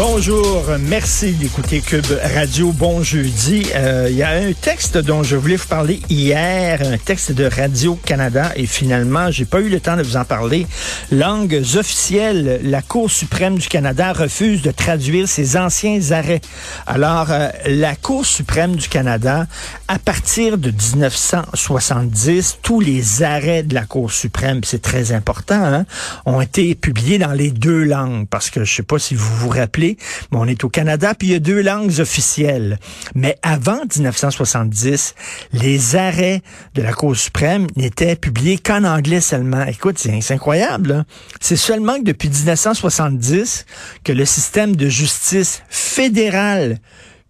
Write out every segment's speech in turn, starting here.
Bonjour, merci d'écouter Cube Radio. Bon jeudi. Euh, Il y a un texte dont je voulais vous parler hier, un texte de Radio-Canada, et finalement, j'ai pas eu le temps de vous en parler. Langues officielles, la Cour suprême du Canada refuse de traduire ses anciens arrêts. Alors, euh, la Cour suprême du Canada, à partir de 1970, tous les arrêts de la Cour suprême, c'est très important, hein, ont été publiés dans les deux langues, parce que je sais pas si vous vous rappelez, on est au Canada, puis il y a deux langues officielles. Mais avant 1970, les arrêts de la Cour suprême n'étaient publiés qu'en anglais seulement. Écoute, c'est incroyable. là. C'est seulement que depuis 1970 que le système de justice fédéral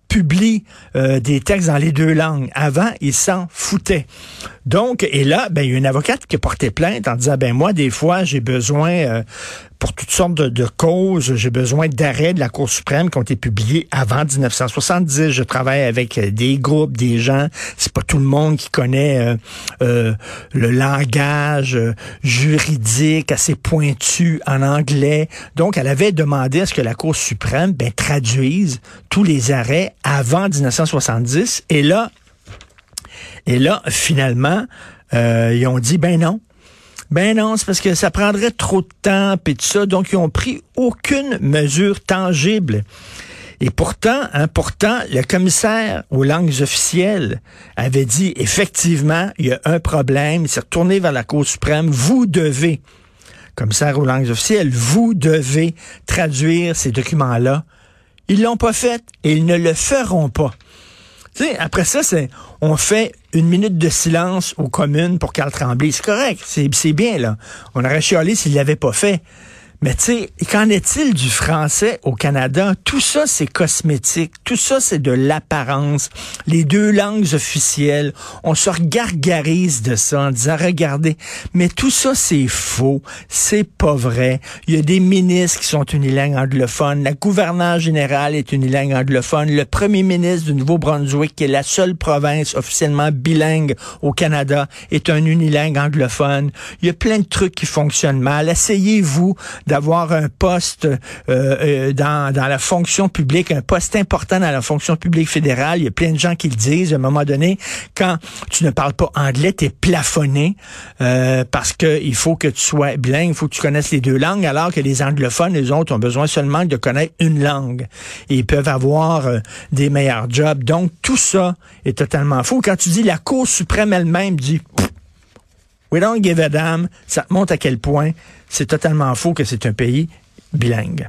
publie euh, des textes dans les deux langues. Avant, ils s'en foutaient. Donc, et là, ben, il y a une avocate qui a porté plainte en disant, ben moi, des fois, j'ai besoin, euh, pour toutes sortes de, causes, j'ai besoin d'arrêts de la Cour suprême qui ont été publiés avant 1970. Je travaille avec euh, des groupes, des gens. C'est pas tout le monde qui connaît euh, le langage juridique assez pointu en anglais. Donc, elle avait demandé à ce que la Cour suprême ben, traduise tous les arrêts avant 1970. Et là, et là, finalement, euh, ils ont dit, ben non. Ben non, c'est parce que ça prendrait trop de temps, puis tout ça. Donc, ils ont pris aucune mesure tangible. Et pourtant, hein, pourtant, le commissaire aux langues officielles avait dit, effectivement, il y a un problème. Il s'est retourné vers la Cour suprême. Vous devez, commissaire aux langues officielles, vous devez traduire ces documents-là. Ils l'ont pas fait et ils ne le feront pas. Après ça, c'est on fait une minute de silence aux communes pour Carl Tremblay. C'est correct, c'est c'est bien, là. On aurait chialé s'il l'avait pas fait. Mais tu sais, qu'en est-il du français au Canada? Tout ça, c'est cosmétique. Tout ça, c'est de l'apparence. Les deux langues officielles, on se regargarise de ça en disant, regardez, mais tout ça, c'est faux. C'est pas vrai. Il y a des ministres qui sont unilingues anglophones. La gouverneure générale est unilingue anglophone. Le premier ministre du Nouveau-Brunswick, qui est la seule province officiellement bilingue au Canada, est un unilingue anglophone. Il y a plein de trucs qui fonctionnent mal. Essayez-vous d'avoir un poste euh, euh, dans, dans la fonction publique, un poste important dans la fonction publique fédérale. Il y a plein de gens qui le disent. À un moment donné, quand tu ne parles pas anglais, tu es plafonné euh, parce que il faut que tu sois bilingue, il faut que tu connaisses les deux langues, alors que les anglophones, les autres, ont besoin seulement de connaître une langue. Ils peuvent avoir euh, des meilleurs jobs. Donc, tout ça est totalement faux. Quand tu dis la Cour suprême elle-même dit We don't give a damn. Ça montre à quel point c'est totalement faux que c'est un pays bilingue.